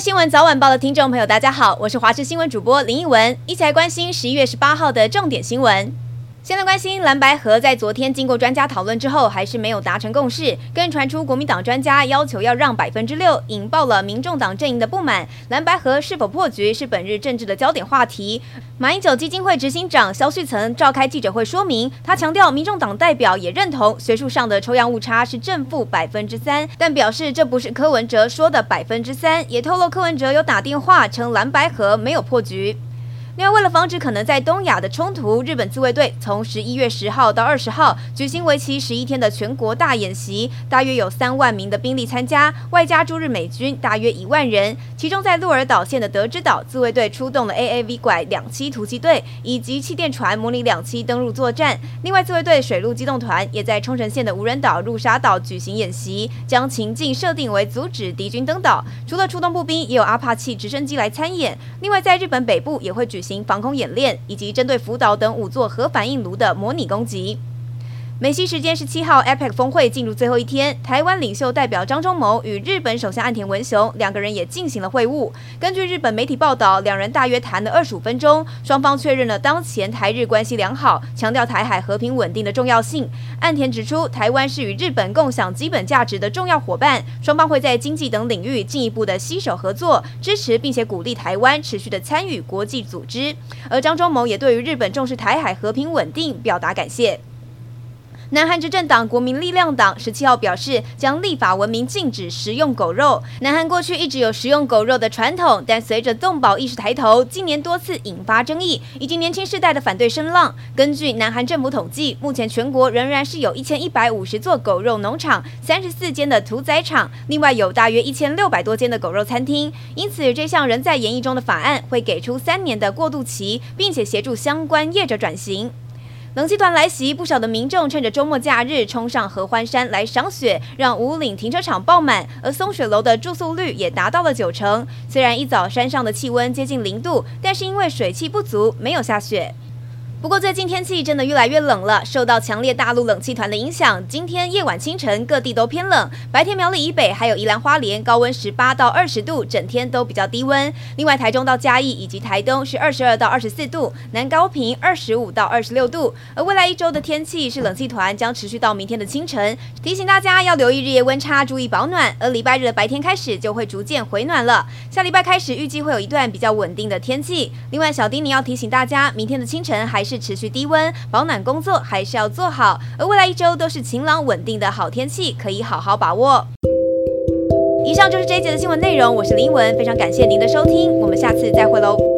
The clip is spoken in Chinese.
新闻早晚报的听众朋友，大家好，我是华视新闻主播林奕文，一起来关心十一月十八号的重点新闻。先来关心蓝白合，在昨天经过专家讨论之后，还是没有达成共识，更传出国民党专家要求要让百分之六，引爆了民众党阵营的不满。蓝白合是否破局，是本日政治的焦点话题。马英九基金会执行长萧旭岑召开记者会说明，他强调，民众党代表也认同学术上的抽样误差是正负百分之三，但表示这不是柯文哲说的百分之三，也透露柯文哲有打电话称蓝白合没有破局。另外，为了防止可能在东亚的冲突，日本自卫队从十一月十号到二十号举行为期十一天的全国大演习，大约有三万名的兵力参加，外加驻日美军大约一万人。其中，在鹿儿岛县的德之岛，自卫队出动了 AAV 拐两栖突击队以及气垫船模拟两栖登陆作战。另外，自卫队水陆机动团也在冲绳县的无人岛鹿沙岛举行演习，将情境设定为阻止敌军登岛。除了出动步兵，也有阿帕奇直升机来参演。另外，在日本北部也会举行。行防空演练，以及针对福岛等五座核反应炉的模拟攻击。美西时间十七号，APEC 峰会进入最后一天，台湾领袖代表张忠谋与日本首相岸田文雄两个人也进行了会晤。根据日本媒体报道，两人大约谈了二十五分钟，双方确认了当前台日关系良好，强调台海和平稳定的重要性。岸田指出，台湾是与日本共享基本价值的重要伙伴，双方会在经济等领域进一步的携手合作，支持并且鼓励台湾持续的参与国际组织。而张忠谋也对于日本重视台海和平稳定表达感谢。南韩执政党国民力量党十七号表示，将立法文明禁止食用狗肉。南韩过去一直有食用狗肉的传统，但随着动保意识抬头，近年多次引发争议，以及年轻世代的反对声浪。根据南韩政府统计，目前全国仍然是有一千一百五十座狗肉农场，三十四间的屠宰场，另外有大约一千六百多间的狗肉餐厅。因此，这项仍在研议中的法案会给出三年的过渡期，并且协助相关业者转型。冷气团来袭，不少的民众趁着周末假日冲上合欢山来赏雪，让五岭停车场爆满，而松雪楼的住宿率也达到了九成。虽然一早山上的气温接近零度，但是因为水汽不足，没有下雪。不过最近天气真的越来越冷了，受到强烈大陆冷气团的影响，今天夜晚清晨各地都偏冷，白天苗栗以北还有宜兰花莲高温十八到二十度，整天都比较低温。另外台中到嘉义以及台东是二十二到二十四度，南高屏二十五到二十六度。而未来一周的天气是冷气团将持续到明天的清晨，提醒大家要留意日夜温差，注意保暖。而礼拜日的白天开始就会逐渐回暖了，下礼拜开始预计会有一段比较稳定的天气。另外小丁你要提醒大家，明天的清晨还。是持续低温，保暖工作还是要做好。而未来一周都是晴朗稳定的好天气，可以好好把握。以上就是这一节的新闻内容，我是林文，非常感谢您的收听，我们下次再会喽。